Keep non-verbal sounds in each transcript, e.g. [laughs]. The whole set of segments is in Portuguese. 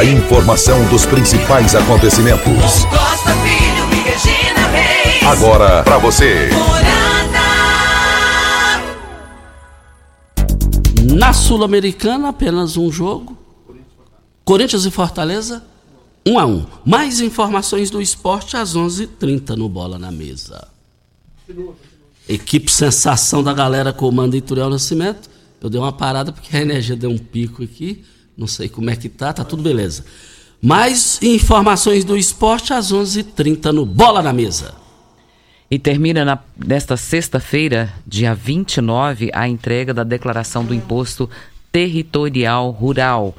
A informação dos principais acontecimentos. Costa Filho e Regina Reis. Agora para você. Na Sul-Americana, apenas um jogo. Corinthians e Fortaleza, 1 um a 1 um. Mais informações do esporte às 11:30 h 30 no Bola na Mesa. Equipe sensação da galera comanda Ituriel Nascimento. Eu dei uma parada porque a energia deu um pico aqui. Não sei como é que tá, tá tudo beleza. Mais informações do esporte às 11:30 h 30 no Bola na Mesa. E termina na, nesta sexta-feira, dia 29, a entrega da declaração do imposto territorial rural.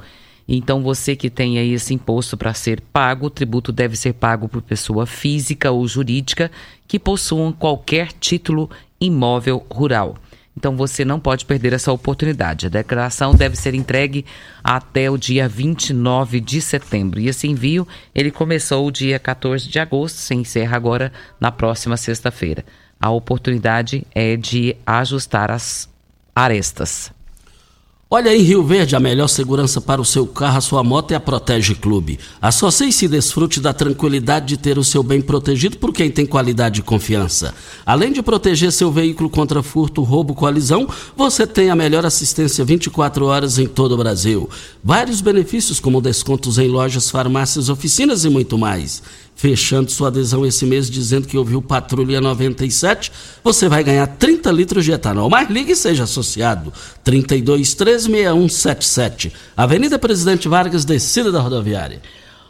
Então, você que tem aí esse imposto para ser pago, o tributo deve ser pago por pessoa física ou jurídica que possuam qualquer título imóvel rural. Então você não pode perder essa oportunidade. A declaração deve ser entregue até o dia 29 de setembro. E esse envio, ele começou o dia 14 de agosto, se encerra agora na próxima sexta-feira. A oportunidade é de ajustar as arestas. Olha em Rio Verde, a melhor segurança para o seu carro, a sua moto é a Protege Clube. Associe e se desfrute da tranquilidade de ter o seu bem protegido por quem tem qualidade e confiança. Além de proteger seu veículo contra furto, roubo, colisão, você tem a melhor assistência 24 horas em todo o Brasil. Vários benefícios como descontos em lojas, farmácias, oficinas e muito mais fechando sua adesão esse mês dizendo que ouviu Patrulha 97, você vai ganhar 30 litros de etanol. Mas ligue e seja associado. 32136177. Avenida Presidente Vargas, descida da rodoviária.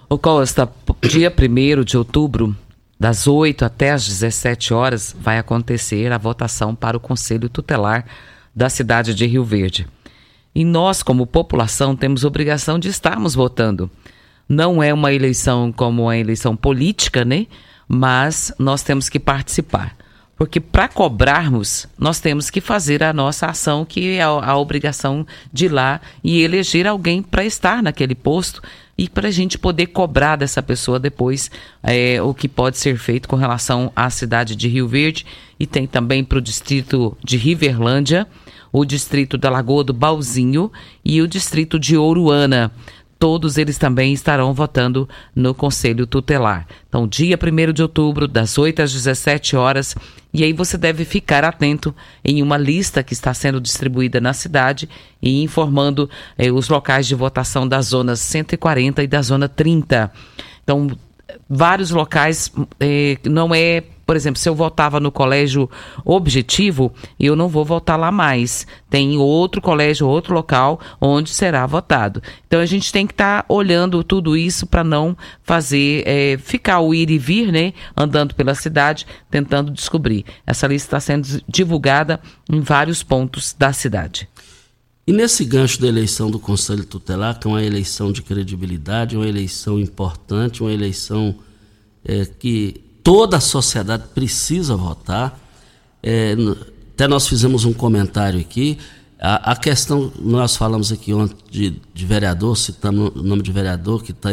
O Costa, dia 1 de outubro, das 8 até as 17 horas, vai acontecer a votação para o Conselho Tutelar da cidade de Rio Verde. E nós, como população, temos obrigação de estarmos votando. Não é uma eleição como a eleição política, né? Mas nós temos que participar. Porque para cobrarmos, nós temos que fazer a nossa ação, que é a, a obrigação de ir lá e eleger alguém para estar naquele posto e para a gente poder cobrar dessa pessoa depois é, o que pode ser feito com relação à cidade de Rio Verde e tem também para o distrito de Riverlândia, o distrito da Lagoa do Balzinho e o distrito de Ouruana todos eles também estarão votando no Conselho Tutelar. Então, dia 1 de outubro, das 8 às 17 horas, e aí você deve ficar atento em uma lista que está sendo distribuída na cidade e informando eh, os locais de votação das zonas 140 e da zona 30. Então, vários locais eh, não é por exemplo, se eu votava no colégio objetivo, eu não vou votar lá mais. Tem outro colégio, outro local onde será votado. Então a gente tem que estar tá olhando tudo isso para não fazer, é, ficar o ir e vir, né? Andando pela cidade, tentando descobrir. Essa lista está sendo divulgada em vários pontos da cidade. E nesse gancho da eleição do Conselho Tutelar, que é uma eleição de credibilidade, uma eleição importante, uma eleição é, que toda a sociedade precisa votar. É, até nós fizemos um comentário aqui. A, a, questão, nós falamos aqui ontem de, de vereador, citamos o nome de vereador que está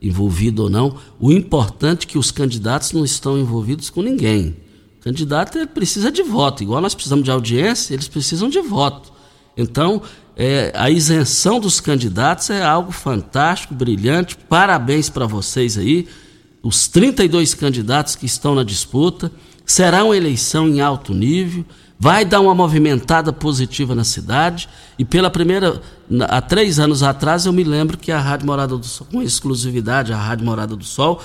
envolvido ou não. O importante é que os candidatos não estão envolvidos com ninguém. O candidato precisa de voto, igual nós precisamos de audiência, eles precisam de voto. Então, é, a isenção dos candidatos é algo fantástico, brilhante. Parabéns para vocês aí os 32 candidatos que estão na disputa. Será uma eleição em alto nível, vai dar uma movimentada positiva na cidade. E pela primeira, há três anos atrás, eu me lembro que a Rádio Morada do Sol, com exclusividade, a Rádio Morada do Sol,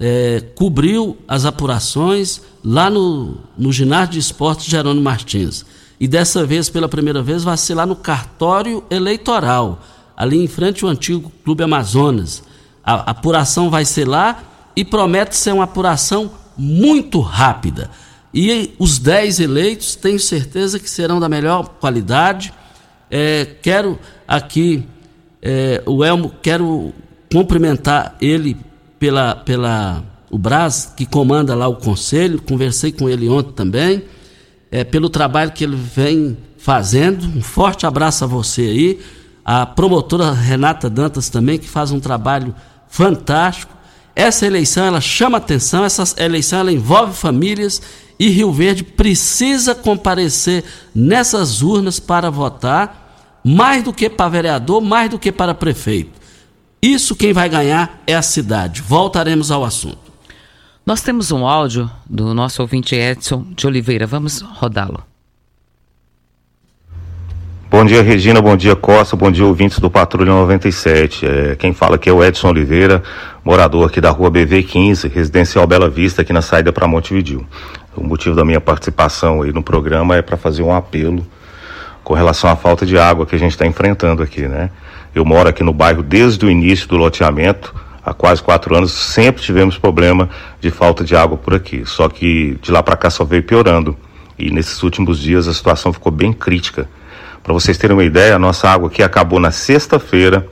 é, cobriu as apurações lá no, no ginásio de esportes Jerônimo Martins. E dessa vez, pela primeira vez, vai ser lá no cartório eleitoral, ali em frente ao antigo Clube Amazonas. A apuração vai ser lá e promete ser uma apuração muito rápida. E os 10 eleitos tenho certeza que serão da melhor qualidade. É, quero aqui, é, o Elmo, quero cumprimentar ele pela, pela o Braz, que comanda lá o conselho, conversei com ele ontem também, é, pelo trabalho que ele vem fazendo. Um forte abraço a você aí. A promotora Renata Dantas também, que faz um trabalho fantástico. Essa eleição ela chama atenção, essa eleição ela envolve famílias e Rio Verde precisa comparecer nessas urnas para votar, mais do que para vereador, mais do que para prefeito. Isso quem vai ganhar é a cidade. Voltaremos ao assunto. Nós temos um áudio do nosso ouvinte Edson de Oliveira. Vamos rodá-lo. Bom dia, Regina. Bom dia, Costa. Bom dia, ouvintes do Patrulha 97. É, quem fala aqui é o Edson Oliveira, morador aqui da rua BV15, residencial Bela Vista, aqui na saída para Montevidil. O motivo da minha participação aí no programa é para fazer um apelo com relação à falta de água que a gente está enfrentando aqui, né? Eu moro aqui no bairro desde o início do loteamento, há quase quatro anos, sempre tivemos problema de falta de água por aqui. Só que de lá para cá só veio piorando. E nesses últimos dias a situação ficou bem crítica. Para vocês terem uma ideia, a nossa água aqui acabou na sexta-feira.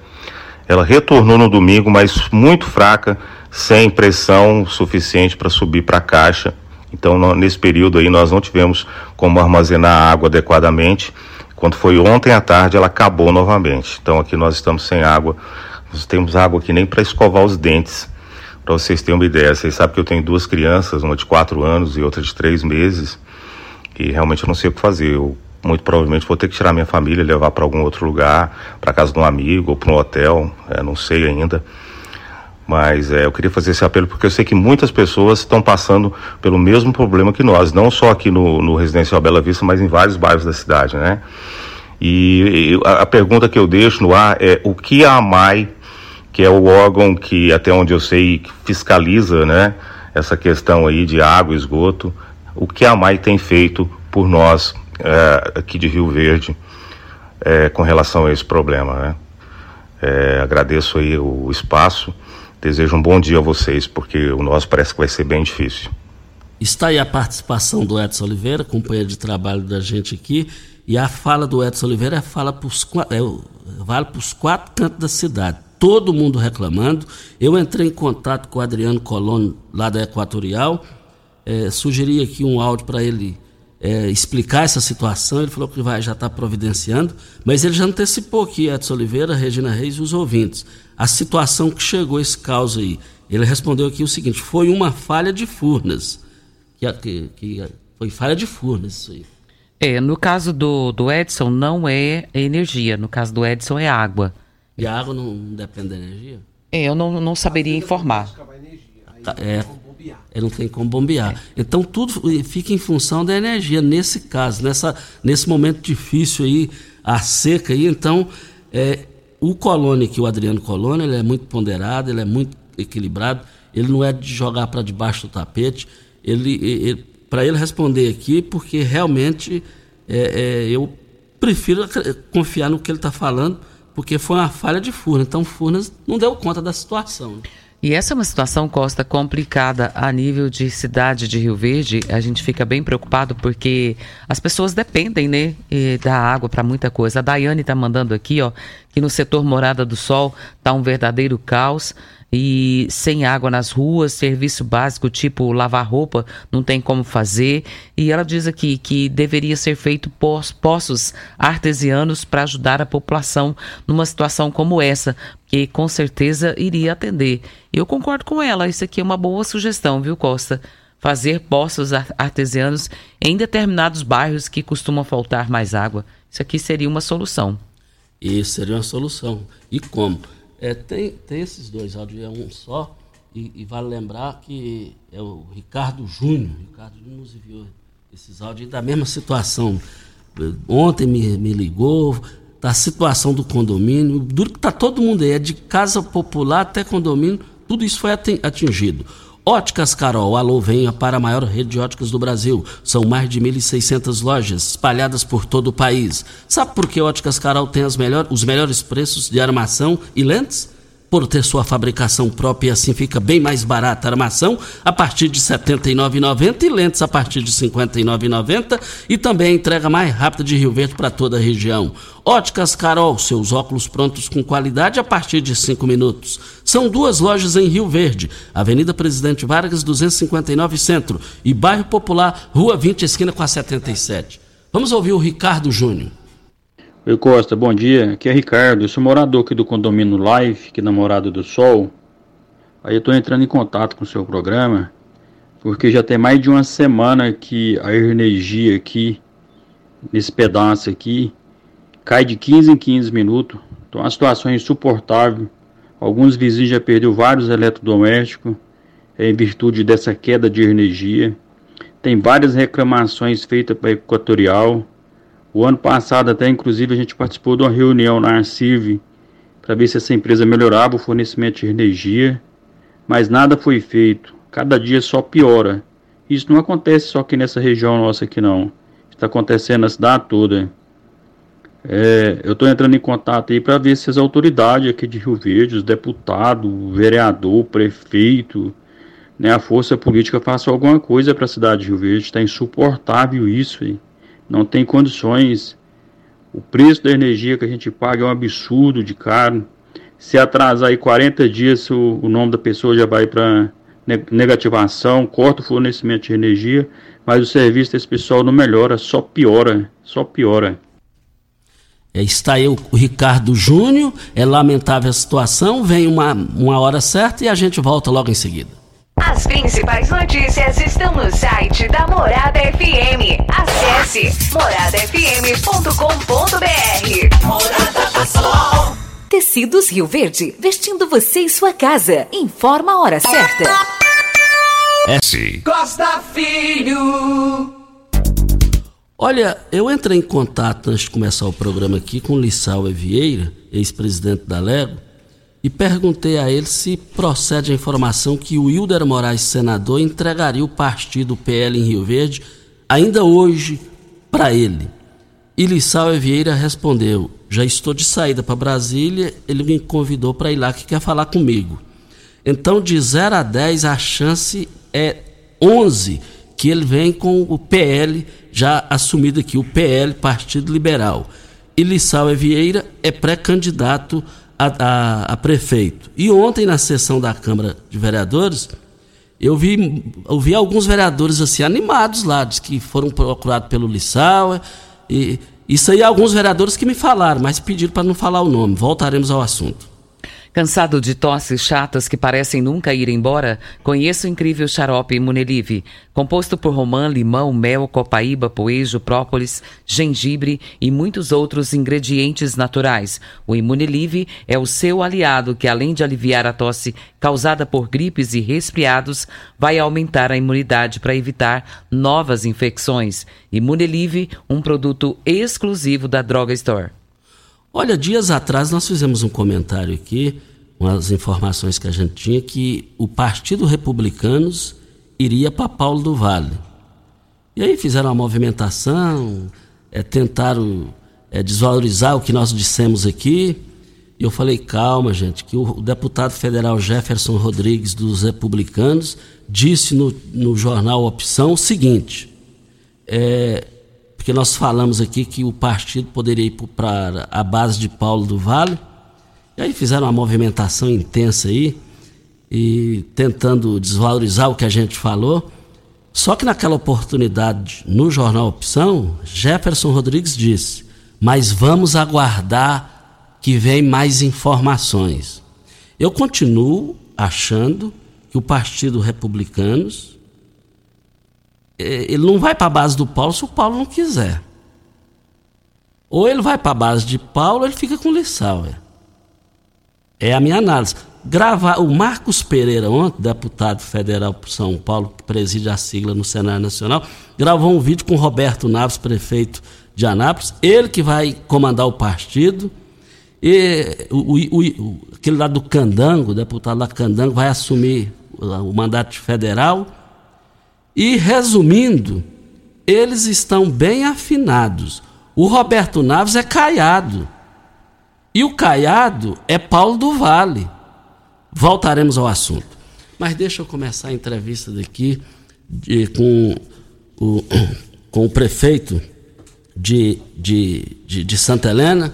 Ela retornou no domingo, mas muito fraca, sem pressão suficiente para subir para a caixa. Então, nesse período aí, nós não tivemos como armazenar a água adequadamente. Quando foi ontem à tarde, ela acabou novamente. Então, aqui nós estamos sem água. Nós temos água aqui nem para escovar os dentes. Para vocês terem uma ideia, vocês sabem que eu tenho duas crianças, uma de quatro anos e outra de três meses, e realmente eu não sei o que fazer. Eu muito provavelmente vou ter que tirar minha família levar para algum outro lugar, para casa de um amigo ou para um hotel, é, não sei ainda. Mas é, eu queria fazer esse apelo porque eu sei que muitas pessoas estão passando pelo mesmo problema que nós, não só aqui no, no Residencial Bela Vista, mas em vários bairros da cidade, né? E, e a, a pergunta que eu deixo no ar é o que a AMAI, que é o órgão que, até onde eu sei, fiscaliza, né, essa questão aí de água, esgoto, o que a AMAI tem feito por nós, é, aqui de Rio Verde é, com relação a esse problema. Né? É, agradeço aí o espaço, desejo um bom dia a vocês, porque o nosso parece que vai ser bem difícil. Está aí a participação do Edson Oliveira, companheiro de trabalho da gente aqui, e a fala do Edson Oliveira é fala pros, é, vale para os quatro cantos da cidade. Todo mundo reclamando. Eu entrei em contato com o Adriano Colón, lá da Equatorial, é, sugeri aqui um áudio para ele é, explicar essa situação. Ele falou que vai já está providenciando, mas ele já antecipou aqui, Edson Oliveira, Regina Reis e os ouvintes. A situação que chegou esse caos aí. Ele respondeu aqui o seguinte: foi uma falha de Furnas. Que, que, que foi falha de Furnas isso aí. É, no caso do, do Edson não é energia, no caso do Edson é água. E a água não depende da energia? É, eu não, não saberia informar. Tá, é, ele não tem como bombear. É. Então tudo fica em função da energia nesse caso, nessa, nesse momento difícil aí, a seca aí. Então, é, o Colônia, que o Adriano Colônia, ele é muito ponderado, ele é muito equilibrado, ele não é de jogar para debaixo do tapete. Ele, ele para ele responder aqui, porque realmente é, é, eu prefiro confiar no que ele está falando, porque foi uma falha de Furnas. Então, Furnas não deu conta da situação. E essa é uma situação, Costa, complicada a nível de cidade de Rio Verde. A gente fica bem preocupado porque as pessoas dependem, né, da água para muita coisa. A Daiane está mandando aqui, ó, que no setor Morada do Sol tá um verdadeiro caos e sem água nas ruas, serviço básico tipo lavar roupa não tem como fazer. E ela diz aqui que deveria ser feito poços artesianos para ajudar a população numa situação como essa, que com certeza iria atender. Eu concordo com ela, isso aqui é uma boa sugestão, viu, Costa? Fazer poços artesianos em determinados bairros que costuma faltar mais água. Isso aqui seria uma solução. Isso seria uma solução. E como? É, tem, tem esses dois áudios, é um só, e, e, vale lembrar que é o Ricardo Júnior. Ricardo Júnior nos enviou esses áudios da mesma situação. Ontem me, me ligou, da situação do condomínio, duro que está todo mundo aí, é de casa popular até condomínio, tudo isso foi atingido. Óticas Carol, alô, venha para a maior rede de óticas do Brasil. São mais de 1.600 lojas espalhadas por todo o país. Sabe por que Óticas Carol tem melhor, os melhores preços de armação e lentes? Por ter sua fabricação própria e assim fica bem mais barata a armação a partir de R$ 79,90 e lentes a partir de R$ 59,90 e também a entrega mais rápida de Rio Verde para toda a região. Óticas Carol, seus óculos prontos com qualidade a partir de 5 minutos. São duas lojas em Rio Verde, Avenida Presidente Vargas 259 Centro e Bairro Popular, Rua 20, esquina com a 77. Vamos ouvir o Ricardo Júnior. Oi Costa, bom dia. Aqui é Ricardo, eu sou morador aqui do condomínio Live, aqui na Morada do Sol. Aí eu estou entrando em contato com o seu programa, porque já tem mais de uma semana que a energia aqui, nesse pedaço aqui, cai de 15 em 15 minutos. Então é uma situação insuportável. Alguns vizinhos já perderam vários eletrodomésticos é, em virtude dessa queda de energia. Tem várias reclamações feitas para a Equatorial. O ano passado, até inclusive, a gente participou de uma reunião na Arciv para ver se essa empresa melhorava o fornecimento de energia, mas nada foi feito. Cada dia só piora. Isso não acontece só aqui nessa região nossa aqui não. Está acontecendo na cidade toda. É, eu estou entrando em contato aí para ver se as autoridades aqui de Rio Verde, os deputados, o vereador, o prefeito, né, a força política façam alguma coisa para a cidade de Rio Verde. Está insuportável isso. Hein? Não tem condições. O preço da energia que a gente paga é um absurdo de caro. Se atrasar aí 40 dias, o, o nome da pessoa já vai para negativação, corta o fornecimento de energia, mas o serviço desse pessoal não melhora, só piora, só piora. É, está aí o, Ricardo Júnior, é lamentável a situação, vem uma, uma hora certa e a gente volta logo em seguida. As principais notícias estão no site da Morada FM. Acesse moradafm.com.br. Morada do Sol. Tecidos Rio Verde, vestindo você e sua casa. Informa a hora certa. S. Costa Filho. Olha, eu entrei em contato antes de começar o programa aqui com o Lissau Vieira, ex-presidente da Lego, e perguntei a ele se procede a informação que o Hilder Moraes, senador, entregaria o partido PL em Rio Verde ainda hoje para ele. E Lissau Vieira respondeu: Já estou de saída para Brasília, ele me convidou para ir lá que quer falar comigo. Então, de 0 a 10, a chance é 11 que ele vem com o PL já assumido aqui, o PL, Partido Liberal. E Lissau Vieira é pré-candidato a, a, a, prefeito. E ontem, na sessão da Câmara de Vereadores, eu vi, eu vi alguns vereadores assim animados lá, diz que foram procurados pelo Lissau. E isso aí, alguns vereadores que me falaram, mas pediram para não falar o nome. Voltaremos ao assunto. Cansado de tosses chatas que parecem nunca ir embora? Conheça o incrível xarope Imunelive. Composto por romã, limão, mel, copaíba, poejo, própolis, gengibre e muitos outros ingredientes naturais. O Imunelive é o seu aliado que, além de aliviar a tosse causada por gripes e resfriados, vai aumentar a imunidade para evitar novas infecções. Imunelive, um produto exclusivo da Droga Store. Olha, dias atrás nós fizemos um comentário aqui, umas informações que a gente tinha, que o Partido Republicanos iria para Paulo do Vale. E aí fizeram uma movimentação, é, tentaram é, desvalorizar o que nós dissemos aqui. E eu falei, calma, gente, que o, deputado federal Jefferson Rodrigues dos Republicanos disse no, no jornal Opção o seguinte: é, porque nós falamos aqui que o partido poderia ir para a base de Paulo do Vale, e aí fizeram uma movimentação intensa aí, e tentando desvalorizar o que a gente falou. Só que naquela oportunidade, no jornal Opção, Jefferson Rodrigues disse: Mas vamos aguardar que vem mais informações. Eu continuo achando que o Partido Republicanos ele não vai para a base do Paulo se o Paulo não quiser. Ou ele vai para a base de Paulo, ou ele fica com Lissau. É. é a minha análise. Gravar, o Marcos Pereira, ontem, deputado federal por São Paulo, que preside a sigla no Senado Nacional, gravou um vídeo com Roberto Naves, prefeito de Anápolis, ele que vai comandar o partido. E o, o, o, aquele lá do Candango, deputado lá Candango, vai assumir o mandato federal e resumindo, eles estão bem afinados. O Roberto Naves é Caiado. E o Caiado é Paulo do Vale. Voltaremos ao assunto. Mas deixa eu começar a entrevista daqui de, com, o, [coughs] com o prefeito de, de, de, de Santa Helena,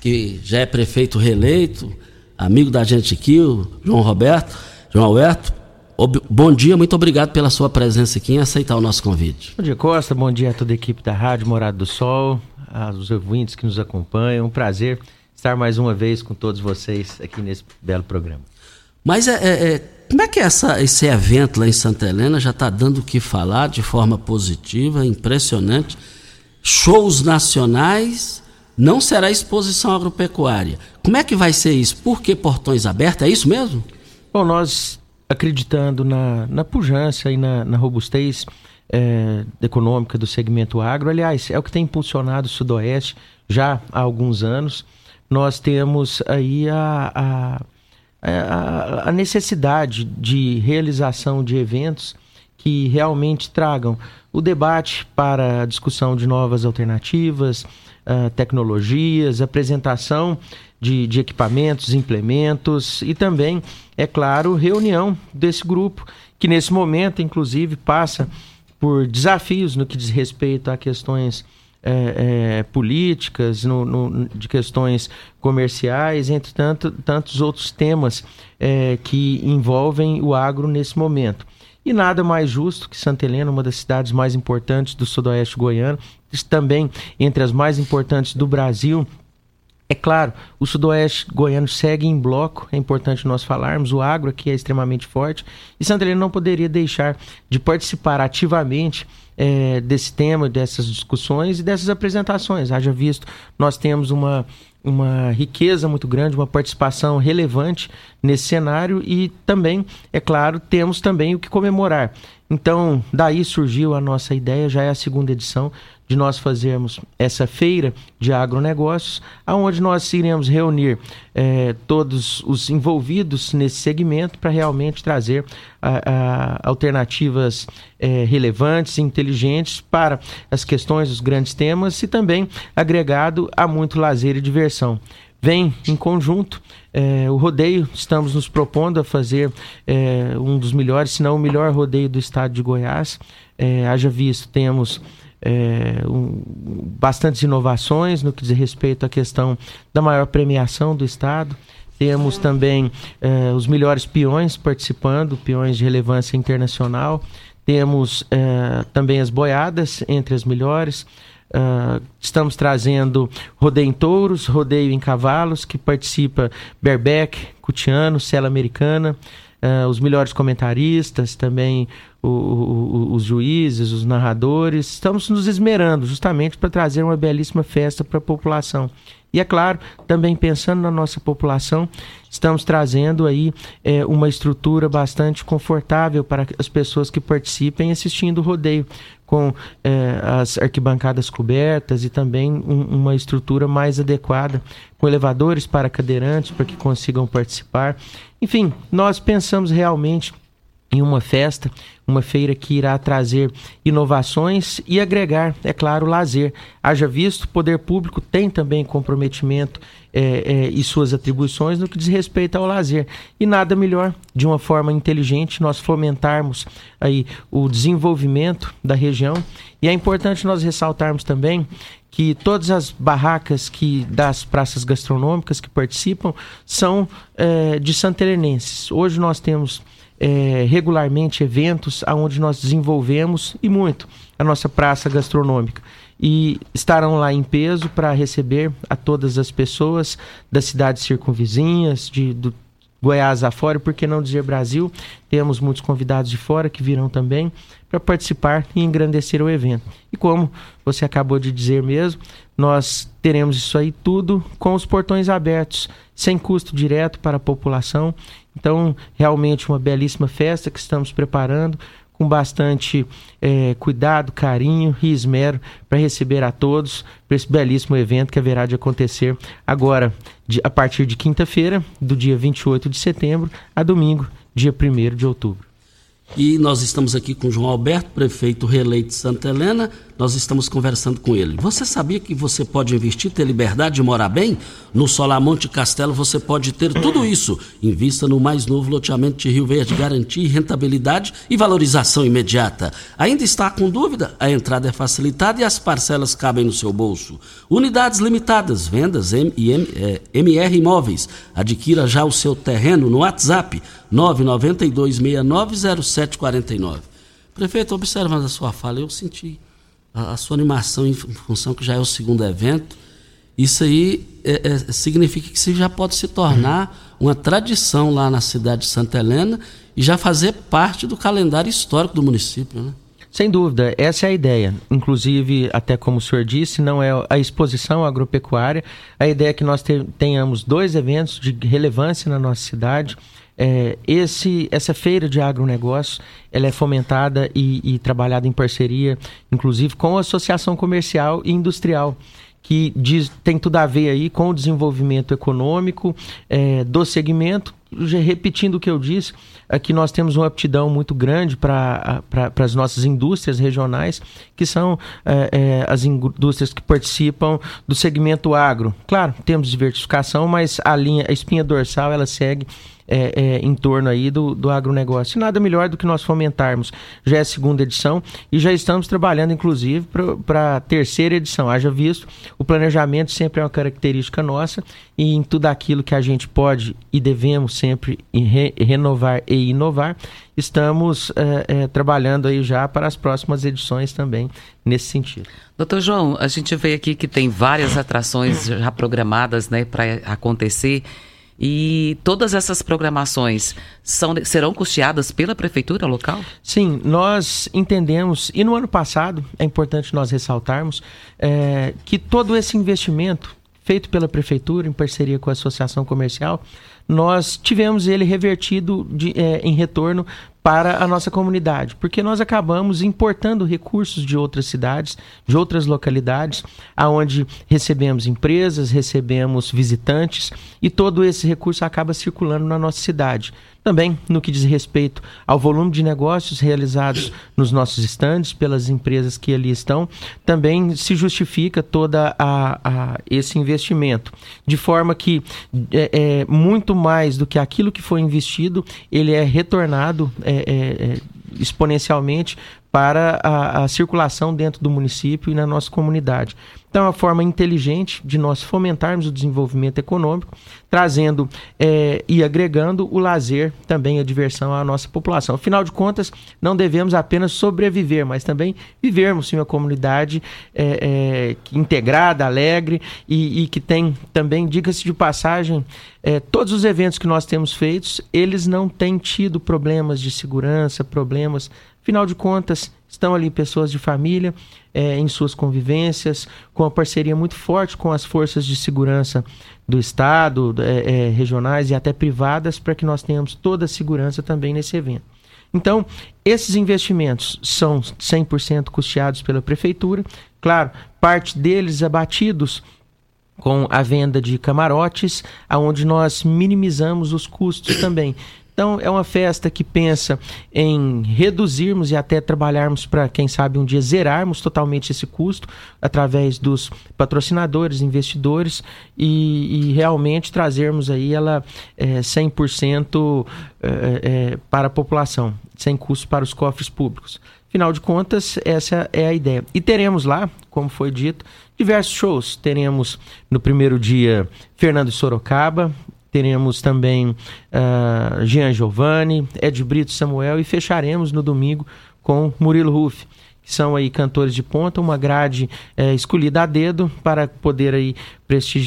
que já é prefeito reeleito, amigo da gente aqui, o João Roberto, João Alberto. Bom dia, muito obrigado pela sua presença aqui em aceitar o nosso convite. Bom dia, Costa. Bom dia a toda a equipe da Rádio Morado do Sol, aos ouvintes que nos acompanham. Um prazer estar mais uma vez com todos vocês aqui nesse belo programa. Mas é, é, é como é que essa, esse evento lá em Santa Helena já está dando o que falar de forma positiva, impressionante? Shows nacionais, não será exposição agropecuária. Como é que vai ser isso? Por que portões abertos? É isso mesmo? Bom, nós acreditando na, na pujança e na, na robustez é, econômica do segmento agro, aliás, é o que tem impulsionado o Sudoeste já há alguns anos. Nós temos aí a, a, a, a necessidade de realização de eventos que realmente tragam o debate para a discussão de novas alternativas, uh, tecnologias, apresentação de, de equipamentos, implementos e também, é claro, reunião desse grupo, que nesse momento, inclusive, passa por desafios no que diz respeito a questões é, é, políticas, no, no, de questões comerciais, entre tanto, tantos outros temas é, que envolvem o agro nesse momento. E nada mais justo que Santa Helena, uma das cidades mais importantes do sudoeste goiano, também entre as mais importantes do Brasil. É claro, o sudoeste goiano segue em bloco, é importante nós falarmos, o agro aqui é extremamente forte, e Santa Helena não poderia deixar de participar ativamente é, desse tema, dessas discussões e dessas apresentações. Haja visto, nós temos uma, uma riqueza muito grande, uma participação relevante nesse cenário e também, é claro, temos também o que comemorar. Então, daí surgiu a nossa ideia, já é a segunda edição de nós fazermos essa feira de agronegócios, aonde nós iremos reunir eh, todos os envolvidos nesse segmento para realmente trazer a, a, alternativas eh, relevantes e inteligentes para as questões, os grandes temas e também agregado a muito lazer e diversão vem em conjunto. É, o rodeio, estamos nos propondo a fazer é, um dos melhores, se não o melhor rodeio do estado de Goiás. É, haja visto, temos é, um, bastantes inovações no que diz respeito à questão da maior premiação do Estado. Temos também é, os melhores peões participando, peões de relevância internacional. Temos é, também as boiadas entre as melhores. Uh, estamos trazendo rodeio em touros, rodeio em cavalos, que participa Berbeck, Cutiano, Sela Americana, uh, os melhores comentaristas, também o, o, os juízes, os narradores. Estamos nos esmerando justamente para trazer uma belíssima festa para a população. E é claro, também pensando na nossa população, estamos trazendo aí é, uma estrutura bastante confortável para as pessoas que participem assistindo o rodeio, com é, as arquibancadas cobertas e também um, uma estrutura mais adequada, com elevadores para cadeirantes para que consigam participar. Enfim, nós pensamos realmente em uma festa, uma feira que irá trazer inovações e agregar, é claro, lazer. Haja visto, o poder público tem também comprometimento é, é, e suas atribuições no que diz respeito ao lazer. E nada melhor, de uma forma inteligente, nós fomentarmos aí o desenvolvimento da região. E é importante nós ressaltarmos também que todas as barracas que das praças gastronômicas que participam são é, de santelenenses. Hoje nós temos é, regularmente eventos onde nós desenvolvemos e muito a nossa praça gastronômica. E estarão lá em peso para receber a todas as pessoas das cidades circunvizinhas, de, do Goiás afora, por que não dizer Brasil? Temos muitos convidados de fora que virão também para participar e engrandecer o evento. E como você acabou de dizer mesmo, nós teremos isso aí tudo com os portões abertos, sem custo direto para a população. Então, realmente uma belíssima festa que estamos preparando com bastante é, cuidado, carinho e esmero para receber a todos para esse belíssimo evento que haverá de acontecer agora, de, a partir de quinta-feira, do dia 28 de setembro, a domingo, dia 1 de outubro. E nós estamos aqui com João Alberto, prefeito reeleito de Santa Helena. Nós estamos conversando com ele. Você sabia que você pode investir, ter liberdade de morar bem? No Solar Monte Castelo você pode ter tudo isso. Invista no mais novo loteamento de Rio Verde, garantir rentabilidade e valorização imediata. Ainda está com dúvida? A entrada é facilitada e as parcelas cabem no seu bolso. Unidades limitadas, vendas M, M, é, MR Imóveis. Adquira já o seu terreno no WhatsApp 992690749. Prefeito, observando a sua fala, eu senti a, a, sua animação em função que já é o segundo evento. Isso aí é, é, significa que você já pode se tornar uma tradição lá na cidade de Santa Helena e já fazer parte do calendário histórico do município, né? Sem dúvida, essa é a ideia. Inclusive, até como o senhor disse, não é a exposição agropecuária. A ideia é que nós tenhamos dois eventos de relevância na nossa cidade. É, esse, essa feira de agronegócio ela é fomentada e, e trabalhada em parceria, inclusive, com a Associação Comercial e Industrial que diz, tem tudo a ver aí com o desenvolvimento econômico é, do segmento. Repetindo o que eu disse, aqui nós temos uma aptidão muito grande para as nossas indústrias regionais, que são é, é, as indústrias que participam do segmento agro. Claro, temos diversificação, mas a linha, a espinha dorsal, ela segue é, é, em torno aí do, do agronegócio. E nada melhor do que nós fomentarmos. Já é a segunda edição e já estamos trabalhando, inclusive, para a terceira edição. Haja visto, o planejamento sempre é uma característica nossa e em tudo aquilo que a gente pode e devemos sempre re renovar e inovar, estamos é, é, trabalhando aí já para as próximas edições também nesse sentido. Doutor João, a gente vê aqui que tem várias atrações já programadas né, para acontecer. E todas essas programações são, serão custeadas pela prefeitura local? Sim, nós entendemos, e no ano passado, é importante nós ressaltarmos, é, que todo esse investimento feito pela prefeitura em parceria com a associação comercial, nós tivemos ele revertido de, é, em retorno para a nossa comunidade, porque nós acabamos importando recursos de outras cidades, de outras localidades, aonde recebemos empresas, recebemos visitantes e todo esse recurso acaba circulando na nossa cidade. Também no que diz respeito ao volume de negócios realizados nos nossos estandes pelas empresas que ali estão, também se justifica toda a, a esse investimento, de forma que é, é, muito mais do que aquilo que foi investido, ele é retornado é, é, é exponencialmente para a, a, circulação dentro do município e na nossa comunidade. Então, é uma forma inteligente de nós fomentarmos o desenvolvimento econômico, trazendo é, e agregando o lazer, também a diversão à nossa população. Afinal de contas, não devemos apenas sobreviver, mas também vivermos em uma comunidade é, é, integrada, alegre e, e, que tem também, diga-se de passagem, todos os eventos que nós temos feitos, eles não têm tido problemas de segurança, problemas Afinal de contas, estão ali pessoas de família é, em suas convivências, com uma parceria muito forte com as forças de segurança do Estado, é, é, regionais e até privadas, para que nós tenhamos toda a segurança também nesse evento. Então, esses investimentos são 100% custeados pela Prefeitura, claro, parte deles abatidos com a venda de camarotes, aonde nós minimizamos os custos também. Então, é uma festa que pensa em reduzirmos e até trabalharmos para, quem sabe, um dia zerarmos totalmente esse custo através dos patrocinadores, investidores e, e realmente trazermos aí ela é, 100% é, é, para a população, sem custo para os cofres públicos. Afinal de contas, essa é a ideia. E teremos lá, como foi dito, diversos shows. Teremos no primeiro dia Fernando Sorocaba, teremos também uh, Jean Giovanni, Ed Brito Samuel e fecharemos no domingo com Murilo Ruff, que são aí cantores de ponta, uma grade é, escolhida a dedo para poder aí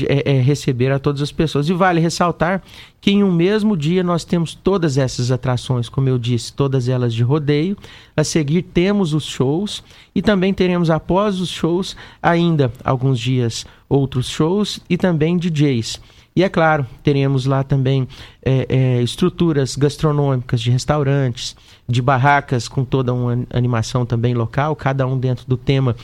é, é, receber a todas as pessoas. E vale ressaltar que em um mesmo dia nós temos todas essas atrações, como eu disse, todas elas de rodeio. A seguir temos os shows e também teremos após os shows ainda alguns dias outros shows e também DJs. E é claro, teremos lá também é, é, estruturas gastronômicas de restaurantes, de barracas com toda uma animação também local, cada um dentro do tema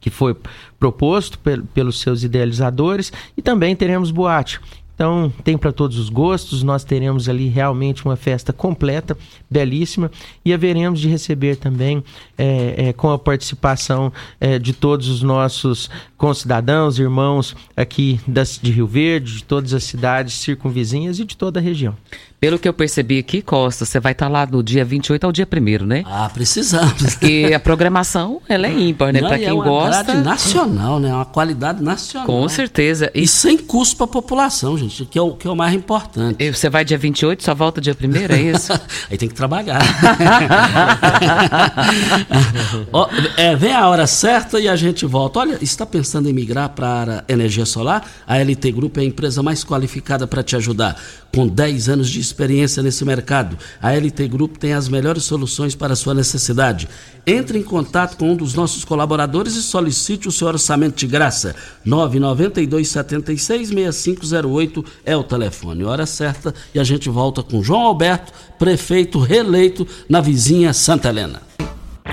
que foi proposto pelos seus idealizadores, e também teremos boate. Então, tem para todos os gostos, nós teremos ali realmente uma festa completa, belíssima, e haveremos de receber também, é, é, com a participação é, de todos os nossos concidadãos, irmãos aqui das, de Rio Verde, de todas as cidades circunvizinhas e de toda a região. Pelo que eu percebi aqui, Costa, você vai estar lá do dia 28 ao dia 1 né? Ah, precisamos. Porque a programação, ela é ímpar, né? Para quem é uma gosta. nacional, né? Uma qualidade nacional. Com certeza. E, e sem custo para a população, gente. que é o, que é o mais importante. E você vai dia 28, só volta dia 1 é isso? [laughs] Aí tem que trabalhar. [laughs] Ó, é, vem a hora certa e a gente volta. Olha, está pensando em migrar para energia solar? A LT Group é a empresa mais qualificada para te ajudar. Com 10 anos de experiência nesse mercado, a LT Group tem as melhores soluções para a sua necessidade. Entre em contato com um dos nossos colaboradores e solicite o seu orçamento de graça. 992 76 6508 é o telefone. Hora certa e a gente volta com João Alberto, prefeito reeleito na vizinha Santa Helena.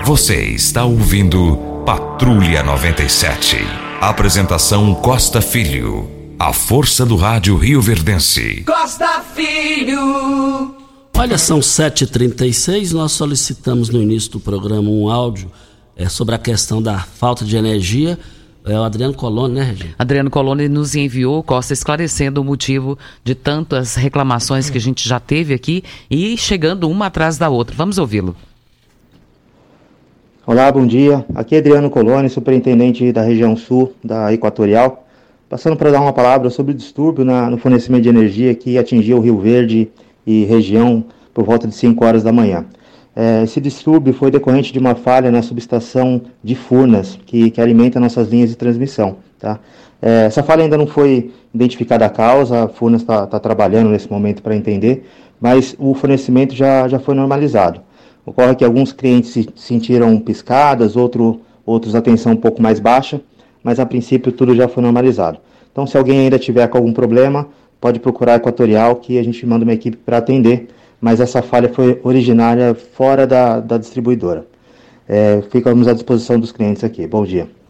Você está ouvindo Patrulha 97. Apresentação Costa Filho. A força do rádio Rio Verdense. Costa Filho. Olha, são 7h36, nós solicitamos no início do programa um áudio é, sobre a questão da falta de energia. É o Adriano Coloni, né, Regina? Adriano Coloni nos enviou, Costa, esclarecendo o motivo de tantas reclamações que a gente já teve aqui e chegando uma atrás da outra. Vamos ouvi-lo. Olá, bom dia. Aqui é Adriano Coloni, superintendente da região sul da Equatorial, passando para dar uma palavra sobre o distúrbio na, no fornecimento de energia que atingiu o Rio Verde e região por volta de 5 horas da manhã. É, esse distúrbio foi decorrente de uma falha na subestação de Furnas, que, que alimenta nossas linhas de transmissão. Tá? É, essa falha ainda não foi identificada a causa, a Furnas está tá trabalhando nesse momento para entender, mas o fornecimento já, já foi normalizado. Ocorre que alguns clientes se sentiram piscadas, outro, outros atenção um pouco mais baixa, mas a princípio tudo já foi normalizado. Então, se alguém ainda tiver com algum problema, pode procurar a Equatorial que a gente manda uma equipe para atender, mas essa falha foi originária fora da, da distribuidora. É, ficamos à disposição dos clientes aqui. Bom dia.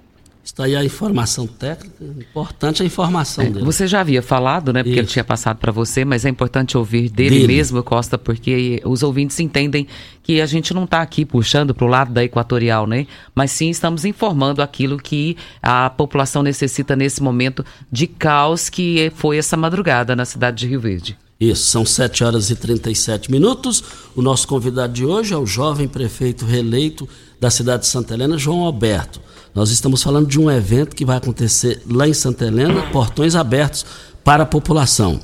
Está aí a informação técnica, importante a informação É, dele. Você já havia falado, né? Porque ele Isso. tinha passado para você, mas é importante ouvir dele, Dele. mesmo, Costa, porque os ouvintes entendem que a gente não está aqui puxando para o lado da equatorial, né? Mas sim estamos informando aquilo que a população necessita nesse momento de caos que foi essa madrugada na cidade de Rio Verde. Isso, são 7 horas e 37 minutos. O nosso convidado de hoje é o jovem prefeito reeleito da cidade de Santa Helena, João Alberto. Nós estamos falando de um evento que vai acontecer lá em Santa Helena, portões abertos para a população.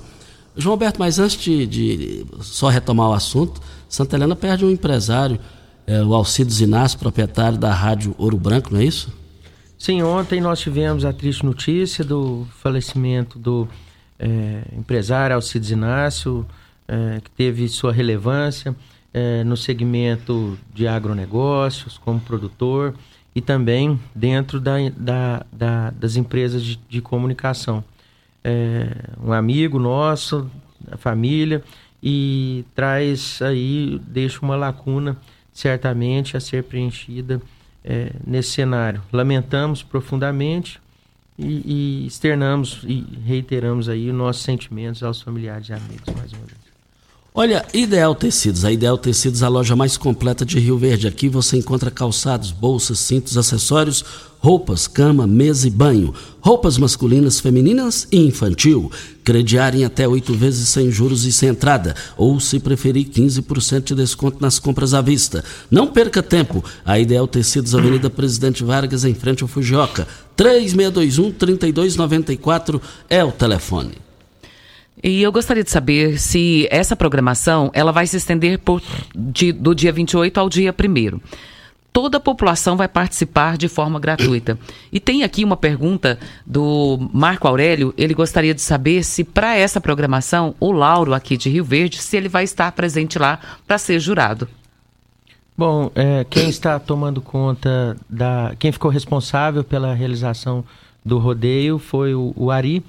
João Alberto, mas antes de, de só retomar o assunto, Santa Helena perde um empresário, é, o Alcides Inácio, proprietário da Rádio Ouro Branco, não é isso? Sim, ontem nós tivemos a triste notícia do falecimento do eh, empresário Alcides Inácio, eh, que teve sua relevância eh, no segmento de agronegócios, como produtor, e também dentro da, da- da- das empresas de, de comunicação. É, um amigo nosso, da família, e traz aí, deixa uma lacuna certamente a ser preenchida é, nesse cenário. Lamentamos profundamente e, e externamos e reiteramos aí os nossos sentimentos aos familiares e amigos mais uma vez. Olha, Ideal Tecidos. A Ideal Tecidos é a loja mais completa de Rio Verde. Aqui você encontra calçados, bolsas, cintos, acessórios, roupas, cama, mesa e banho. Roupas masculinas, femininas e infantil. Crediário em até oito vezes sem juros e sem entrada. Ou, se preferir, 15% de desconto nas compras à vista. Não perca tempo. A Ideal Tecidos, Avenida Presidente Vargas, em frente ao Fujioka. 3621-3294 é o telefone. E eu gostaria de saber se essa programação ela vai se estender por, de- do dia 28 ao dia 1 Toda a população vai participar de forma gratuita. E tem aqui uma pergunta do Marco Aurélio. Ele gostaria de saber se, para essa programação, o Lauro, aqui de Rio Verde, se ele vai estar presente lá para ser jurado. Bom, é, quem está tomando conta da. Quem ficou responsável pela realização do rodeio foi o, o Ari,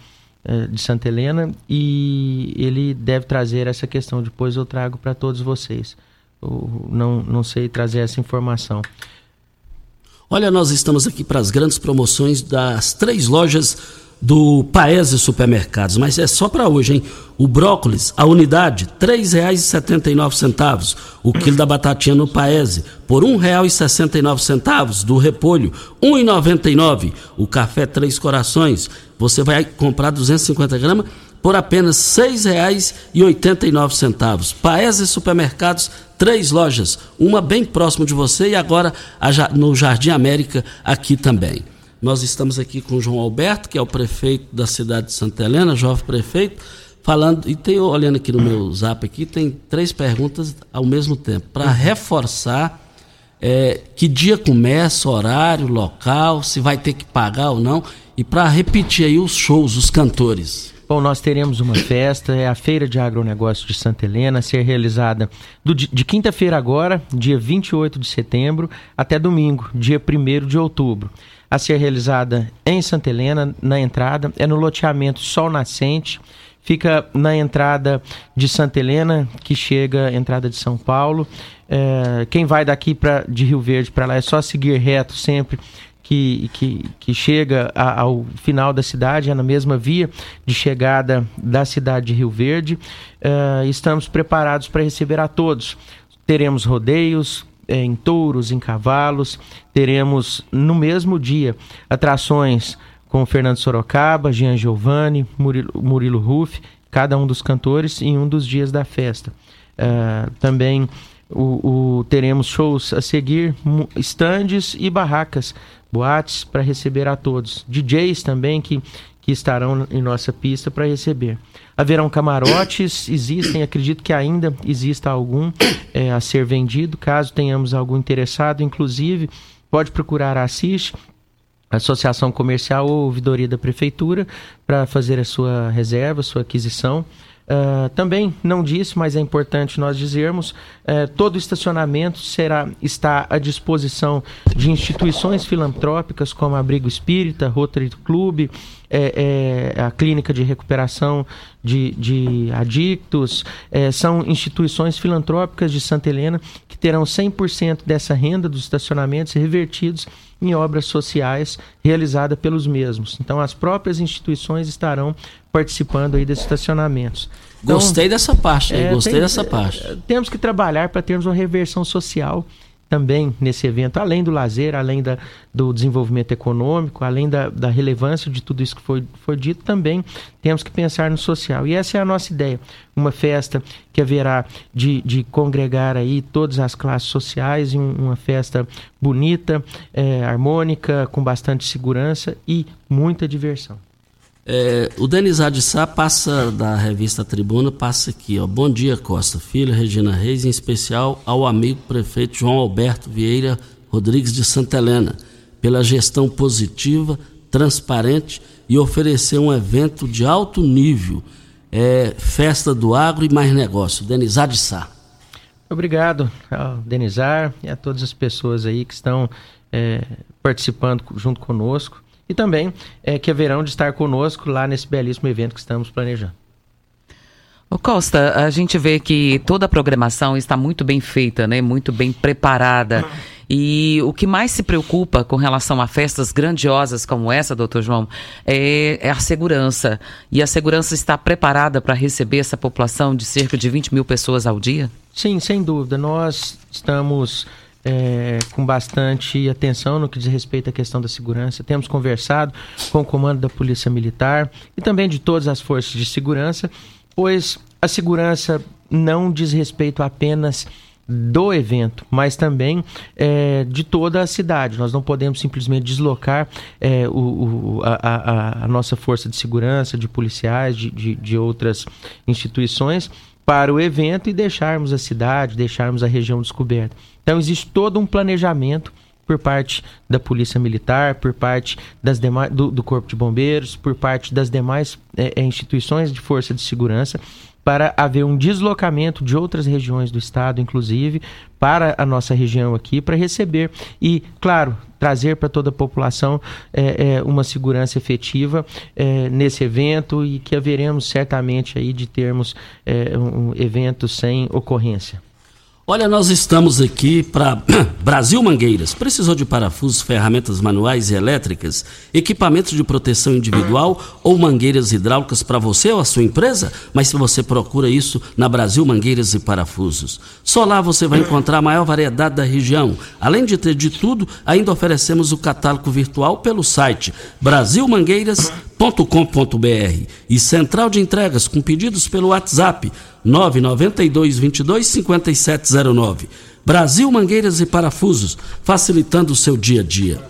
de Santa Helena, e ele deve trazer essa questão. Depois eu trago para todos vocês. Eu não, não sei trazer essa informação. Olha, nós estamos aqui para as grandes promoções das três lojas do Paese Supermercados, mas é só para hoje, hein? O brócolis, a unidade, R$ 3,79. O quilo da batatinha no Paese, por R$ 1,69. Do repolho, R$ 1,99. O café Três Corações, você vai comprar 250 gramas por apenas R$ 6,89. Paese Supermercados, três lojas, uma bem próximo de você e agora no Jardim América aqui também. Nós estamos aqui com o João Alberto, que é o prefeito da cidade de Santa Helena, jovem prefeito, falando, e tem, olhando aqui no meu zap aqui, tem três perguntas ao mesmo tempo, para reforçar é, que dia começa, horário, local, se vai ter que pagar ou não, e para repetir aí os shows, os cantores. Bom, nós teremos uma festa, é a Feira de Agronegócio de Santa Helena, a ser realizada do, de quinta-feira agora, dia 28 de setembro, até domingo, dia 1 de outubro. A ser realizada em Santa Helena, na entrada, é no loteamento Sol Nascente, fica na entrada de Santa Helena, que chega entrada de São Paulo. É, quem vai daqui pra, de Rio Verde para lá é só seguir reto sempre que, que, que chega ao final da cidade, é na mesma via de chegada da cidade de Rio Verde. Uh, estamos preparados para receber a todos. Teremos rodeios, eh, em touros, em cavalos. Teremos no mesmo dia atrações com Fernando Sorocaba, Jean Giovanni, Murilo, Murilo Ruff, cada um dos cantores em um dos dias da festa. Uh, também o, o, teremos shows a seguir, estandes e barracas boates para receber a todos, DJs também que, que estarão em nossa pista para receber. Haverão camarotes, existem, acredito que ainda exista algum é, a ser vendido, caso tenhamos algum interessado, inclusive pode procurar a Assiste, Associação Comercial ou Ouvidoria da Prefeitura, para fazer a sua reserva, sua aquisição. Uh, também não disse, mas é importante nós dizermos, uh, todo estacionamento será está à disposição de instituições filantrópicas como Abrigo Espírita, Rotary Club, é, é, a Clínica de Recuperação de, de Adictos, é, são instituições filantrópicas de Santa Helena que terão 100% dessa renda dos estacionamentos revertidos em obras sociais realizadas pelos mesmos. Então, as próprias instituições estarão participando aí desses estacionamentos. Então, gostei dessa parte, é, gostei tem, dessa parte. Temos que trabalhar para termos uma reversão social também nesse evento, além do lazer, além da, do desenvolvimento econômico, além da, da relevância de tudo isso que foi, foi dito, também temos que pensar no social. E essa é a nossa ideia. Uma festa que haverá de, de congregar aí todas as classes sociais uma festa bonita, é, harmônica, com bastante segurança e muita diversão. É, o Denis Adissá passa da revista Tribuna, passa aqui, ó. Bom dia, Costa Filho, Regina Reis, em especial ao amigo prefeito João Alberto Vieira Rodrigues de Santa Helena, pela gestão positiva, transparente e oferecer um evento de alto nível. É, festa do agro e mais negócio. Denis Adissá. Obrigado ao Denizar e a todas as pessoas aí que estão é, participando junto conosco e também é, que haverão de estar conosco lá nesse belíssimo evento que estamos planejando. O Costa, a gente vê que toda a programação está muito bem feita, né? muito bem preparada. E o que mais se preocupa com relação a festas grandiosas como essa, doutor João, é, é a segurança. E a segurança está preparada para receber essa população de cerca de 20 mil pessoas ao dia? Sim, sem dúvida. Nós estamos é, com bastante atenção no que diz respeito à questão da segurança. Temos conversado com o comando da Polícia Militar e também de todas as forças de segurança, pois a segurança não diz respeito apenas do evento, mas também é, de toda a cidade. Nós não podemos simplesmente deslocar é, o, o, a, a, a, nossa força de segurança, de policiais, de, de, de outras instituições para o evento e deixarmos a cidade, deixarmos a região descoberta. Então existe todo um planejamento por parte da Polícia Militar, por parte das demais, do, do Corpo de Bombeiros, por parte das demais é, é instituições de força de segurança, para haver um deslocamento de outras regiões do estado, inclusive, para a nossa região aqui, para receber e, claro, trazer para toda a população é, é, uma segurança efetiva é, nesse evento e que haveremos certamente aí de termos é, um evento sem ocorrência. Olha, nós estamos aqui para [clears throat] Brasil Mangueiras. Precisou de parafusos, ferramentas manuais e elétricas, equipamentos de proteção individual ou mangueiras hidráulicas para você ou a sua empresa? Mas se você procura isso na Brasil Mangueiras e Parafusos. Só lá você vai encontrar a maior variedade da região. Além de ter de tudo, ainda oferecemos o catálogo virtual pelo site brasilmangueiras.com.br e central de entregas com pedidos pelo WhatsApp 992 22 5709. Brasil Mangueiras e Parafusos, facilitando o seu dia a dia.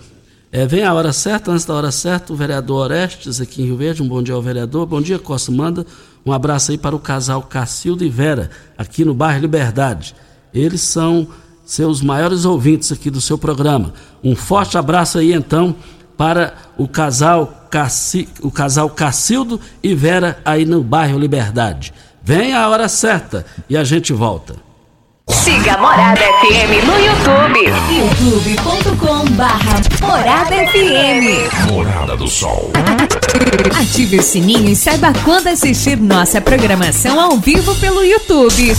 É, vem a hora certa, antes da hora certa, o vereador Orestes aqui em Rio Verde. Um bom dia ao vereador. Bom dia, Costa. Manda um abraço aí para o casal Cacildo e Vera, aqui no bairro Liberdade. Eles são seus maiores ouvintes aqui do seu programa. Um forte abraço aí então para o casal, Cassi, o casal Cacildo e Vera aí no bairro Liberdade. Vem a hora certa e a gente volta. Siga Morada FM no YouTube. youtube.com barra Morada FM. Morada do Sol. Ative o sininho e saiba quando assistir nossa programação ao vivo pelo YouTube.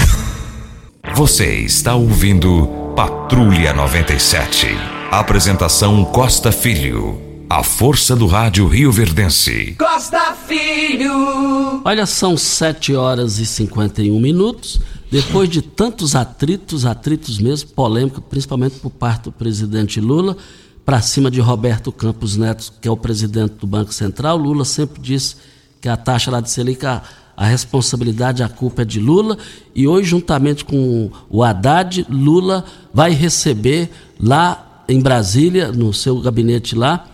Você está ouvindo Patrulha 97. Apresentação Costa Filho. A força do rádio Rio Verdense. Costa Filho. Olha, são 7 horas e 51 minutos. Depois de tantos atritos, atritos mesmo, polêmica, principalmente por parte do presidente Lula, para cima de Roberto Campos Neto, que é o presidente do Banco Central, Lula sempre disse que a taxa lá de Selic, a, a responsabilidade, a culpa é de Lula, e hoje, juntamente com o Haddad, Lula vai receber lá em Brasília, no seu gabinete lá,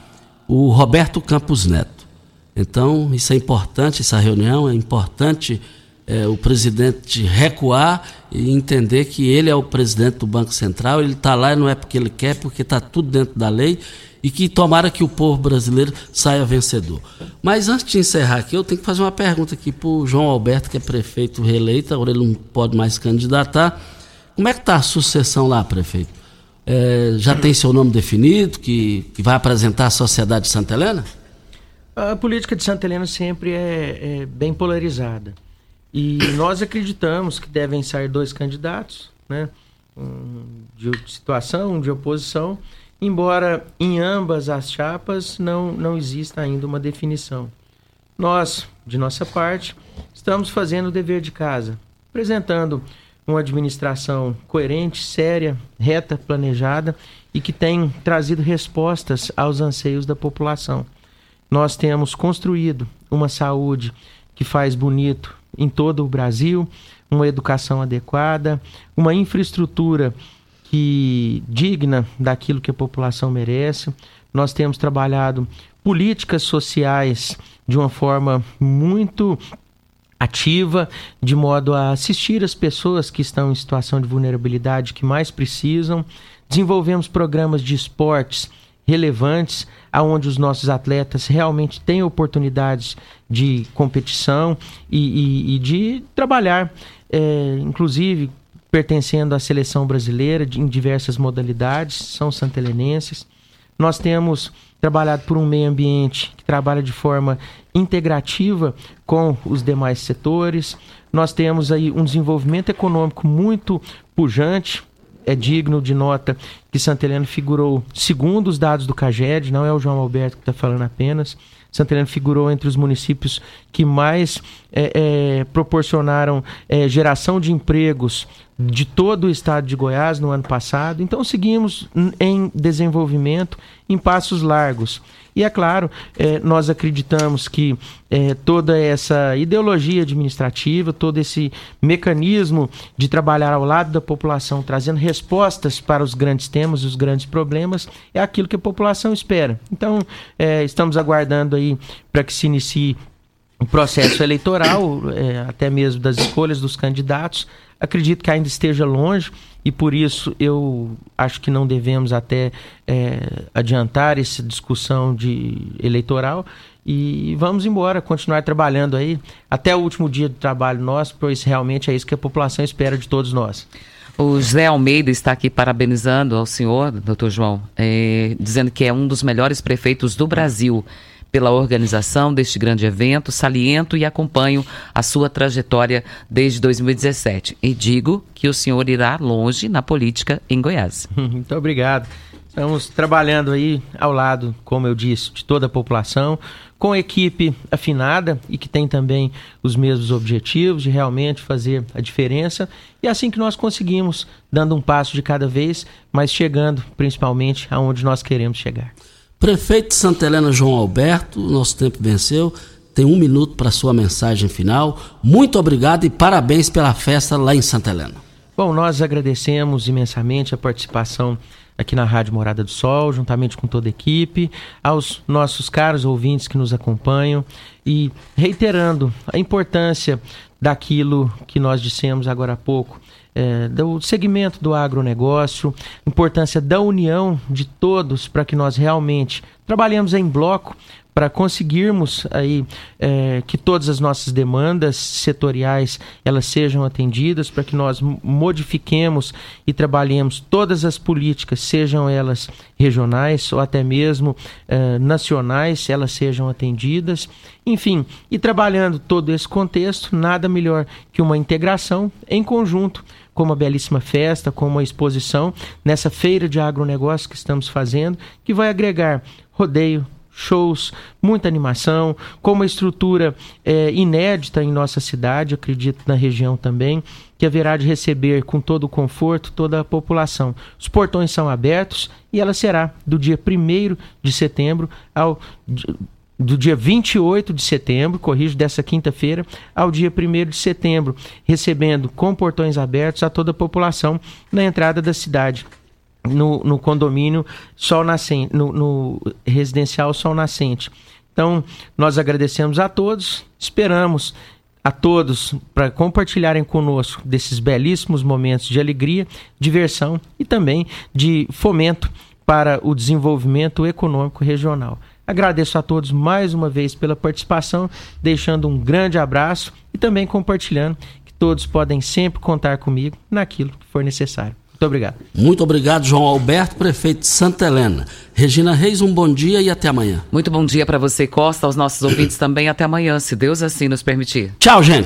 o Roberto Campos Neto. Então, isso é importante, essa reunião é importante é, o presidente recuar e entender que ele é o presidente do Banco Central, ele está lá e não é porque ele quer, porque está tudo dentro da lei e que tomara que o povo brasileiro saia vencedor. Mas antes de encerrar aqui, eu tenho que fazer uma pergunta aqui para o João Alberto, que é prefeito reeleito, agora ele não pode mais candidatar. Como é que está a sucessão lá, prefeito? É, já tem seu nome definido, que, que vai apresentar a Sociedade de Santa Helena? A política de Santa Helena sempre é, é bem polarizada. E nós acreditamos que devem sair dois candidatos, né? De situação, um de oposição, embora em ambas as chapas não, não exista ainda uma definição. Nós, de nossa parte, estamos fazendo o dever de casa, apresentando uma administração coerente, séria, reta, planejada e que tem trazido respostas aos anseios da população. Nós temos construído uma saúde que faz bonito em todo o Brasil, uma educação adequada, uma infraestrutura que digna daquilo que a população merece. Nós temos trabalhado políticas sociais de uma forma muito ativa, de modo a assistir as pessoas que estão em situação de vulnerabilidade que mais precisam. Desenvolvemos programas de esportes relevantes, aonde os nossos atletas realmente têm oportunidades de competição e, e, e de trabalhar, é, inclusive pertencendo à seleção brasileira de, em diversas modalidades, são santelenenses. Nós temos trabalhado por um meio ambiente que trabalha de forma integrativa com os demais setores. Nós temos aí um desenvolvimento econômico muito pujante, é digno de nota que Santa Helena figurou, segundo os dados do CAGED, não é o João Alberto que está falando apenas, Santa Helena figurou entre os municípios que mais é, é, proporcionaram é, geração de empregos de todo o estado de Goiás no ano passado. Então, seguimos em desenvolvimento em passos largos. E é claro, é, nós acreditamos que é, toda essa ideologia administrativa, todo esse mecanismo de trabalhar ao lado da população, trazendo respostas para os grandes temas, os grandes problemas, é aquilo que a população espera. Então, é, estamos aguardando aí para que se inicie o processo eleitoral, até mesmo das escolhas dos candidatos. Acredito que ainda esteja longe e por isso eu acho que não devemos até é, adiantar essa discussão de eleitoral. E vamos embora, continuar trabalhando aí. Até o último dia do trabalho nosso, pois realmente é isso que a população espera de todos nós. O José Almeida está aqui parabenizando ao senhor, doutor João, é, dizendo que é um dos melhores prefeitos do Brasil pela organização deste grande evento, saliento e acompanho a sua trajetória desde 2017. E digo que o senhor irá longe na política em Goiás. [laughs] Muito obrigado. Estamos trabalhando aí ao lado, como eu disse, de toda a população, com equipe afinada e que tem também os mesmos objetivos de realmente fazer a diferença. E é assim que nós conseguimos, dando um passo de cada vez, mas chegando principalmente aonde nós queremos chegar. Prefeito de Santa Helena João Alberto, nosso tempo venceu. Tem um minuto para sua mensagem final. Muito obrigado e parabéns pela festa lá em Santa Helena. Bom, nós agradecemos imensamente a participação aqui na Rádio Morada do Sol, juntamente com toda a equipe, aos nossos caros ouvintes que nos acompanham e reiterando a importância daquilo que nós dissemos agora há pouco, é, do segmento do agronegócio, importância da união de todos para que nós realmente trabalhemos em bloco para conseguirmos aí é, que todas as nossas demandas setoriais elas sejam atendidas, para que nós modifiquemos e trabalhemos todas as políticas, sejam elas regionais ou até mesmo é, nacionais, elas sejam atendidas. Enfim, e trabalhando todo esse contexto, nada melhor que uma integração em conjunto com uma belíssima festa, com uma exposição nessa feira de agronegócio que estamos fazendo, que vai agregar rodeio, shows, muita animação, com uma estrutura é, inédita em nossa cidade, acredito na região também, que haverá de receber com todo o conforto toda a população. Os portões são abertos e ela será do dia 1 de setembro ao do dia 28 de setembro, corrijo, dessa quinta-feira, ao dia 1 de setembro, recebendo com portões abertos a toda a população na entrada da cidade no, no condomínio Sol Nascente, no, no residencial Sol Nascente. Então, nós agradecemos a todos, esperamos a todos para compartilharem conosco desses belíssimos momentos de alegria, diversão e também de fomento para o desenvolvimento econômico regional. Agradeço a todos mais uma vez pela participação, deixando um grande abraço e também compartilhando que todos podem sempre contar comigo naquilo que for necessário. Muito obrigado. Muito obrigado, João Alberto, prefeito de Santa Helena. Regina Reis, um bom dia e até amanhã. Muito bom dia para você, Costa, aos nossos ouvintes também. Até amanhã, se Deus assim nos permitir. Tchau, gente.